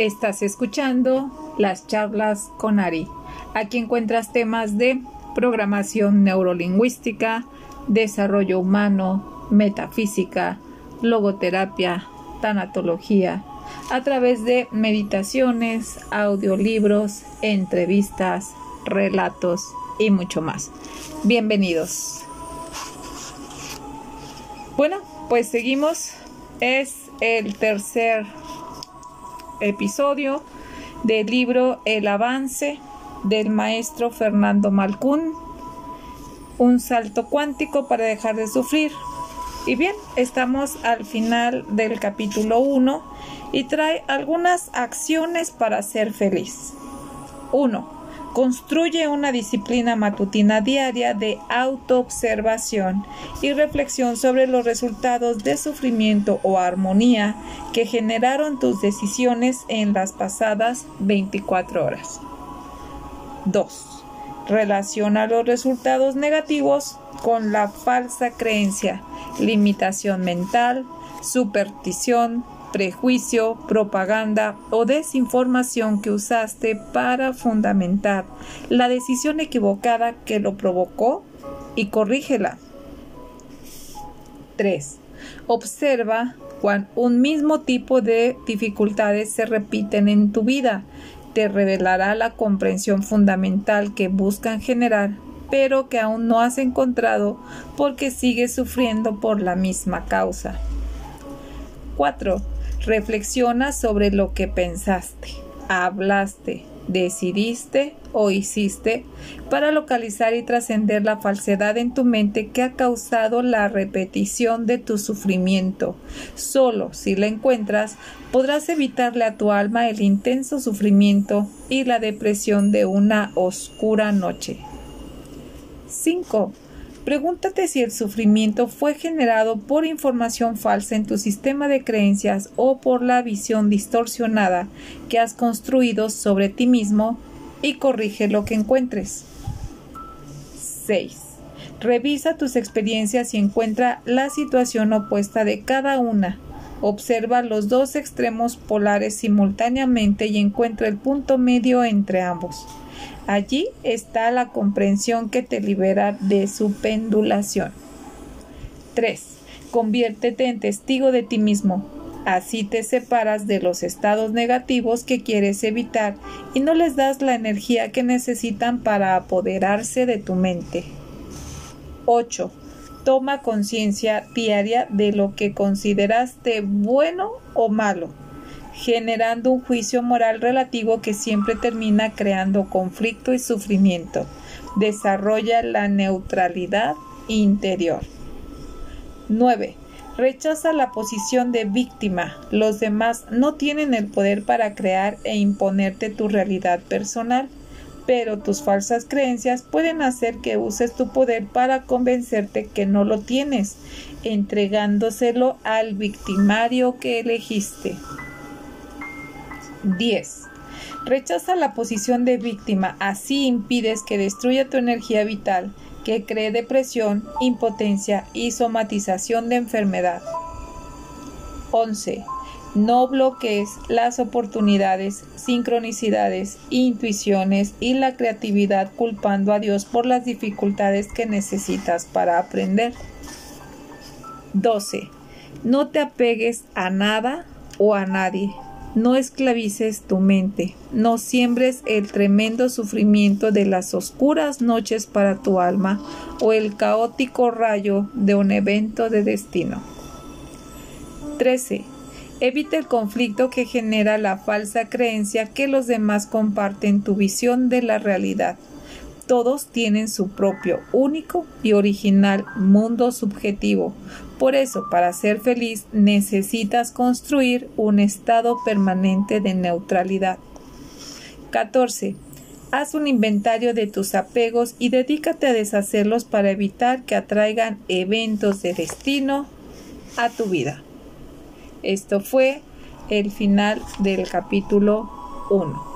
Estás escuchando las charlas con Ari. Aquí encuentras temas de programación neurolingüística, desarrollo humano, metafísica, logoterapia, tanatología, a través de meditaciones, audiolibros, entrevistas, relatos y mucho más. Bienvenidos. Bueno, pues seguimos. Es el tercer episodio del libro El avance del maestro Fernando Malcún. Un salto cuántico para dejar de sufrir. Y bien, estamos al final del capítulo 1 y trae algunas acciones para ser feliz. 1 Construye una disciplina matutina diaria de autoobservación y reflexión sobre los resultados de sufrimiento o armonía que generaron tus decisiones en las pasadas 24 horas. 2. Relaciona los resultados negativos con la falsa creencia, limitación mental, superstición, prejuicio, propaganda o desinformación que usaste para fundamentar la decisión equivocada que lo provocó y corrígela. 3. Observa cuando un mismo tipo de dificultades se repiten en tu vida. Te revelará la comprensión fundamental que buscan generar, pero que aún no has encontrado porque sigues sufriendo por la misma causa. 4 Reflexiona sobre lo que pensaste, hablaste, decidiste o hiciste para localizar y trascender la falsedad en tu mente que ha causado la repetición de tu sufrimiento. Solo si la encuentras podrás evitarle a tu alma el intenso sufrimiento y la depresión de una oscura noche. 5. Pregúntate si el sufrimiento fue generado por información falsa en tu sistema de creencias o por la visión distorsionada que has construido sobre ti mismo y corrige lo que encuentres. 6. Revisa tus experiencias y encuentra la situación opuesta de cada una. Observa los dos extremos polares simultáneamente y encuentra el punto medio entre ambos. Allí está la comprensión que te libera de su pendulación. 3. Conviértete en testigo de ti mismo. Así te separas de los estados negativos que quieres evitar y no les das la energía que necesitan para apoderarse de tu mente. 8. Toma conciencia diaria de lo que consideraste bueno o malo generando un juicio moral relativo que siempre termina creando conflicto y sufrimiento. Desarrolla la neutralidad interior. 9. Rechaza la posición de víctima. Los demás no tienen el poder para crear e imponerte tu realidad personal, pero tus falsas creencias pueden hacer que uses tu poder para convencerte que no lo tienes, entregándoselo al victimario que elegiste. 10. Rechaza la posición de víctima, así impides que destruya tu energía vital, que cree depresión, impotencia y somatización de enfermedad. 11. No bloquees las oportunidades, sincronicidades, intuiciones y la creatividad culpando a Dios por las dificultades que necesitas para aprender. 12. No te apegues a nada o a nadie. No esclavices tu mente, no siembres el tremendo sufrimiento de las oscuras noches para tu alma o el caótico rayo de un evento de destino. 13. Evita el conflicto que genera la falsa creencia que los demás comparten tu visión de la realidad. Todos tienen su propio, único y original mundo subjetivo, por eso, para ser feliz necesitas construir un estado permanente de neutralidad. 14. Haz un inventario de tus apegos y dedícate a deshacerlos para evitar que atraigan eventos de destino a tu vida. Esto fue el final del capítulo 1.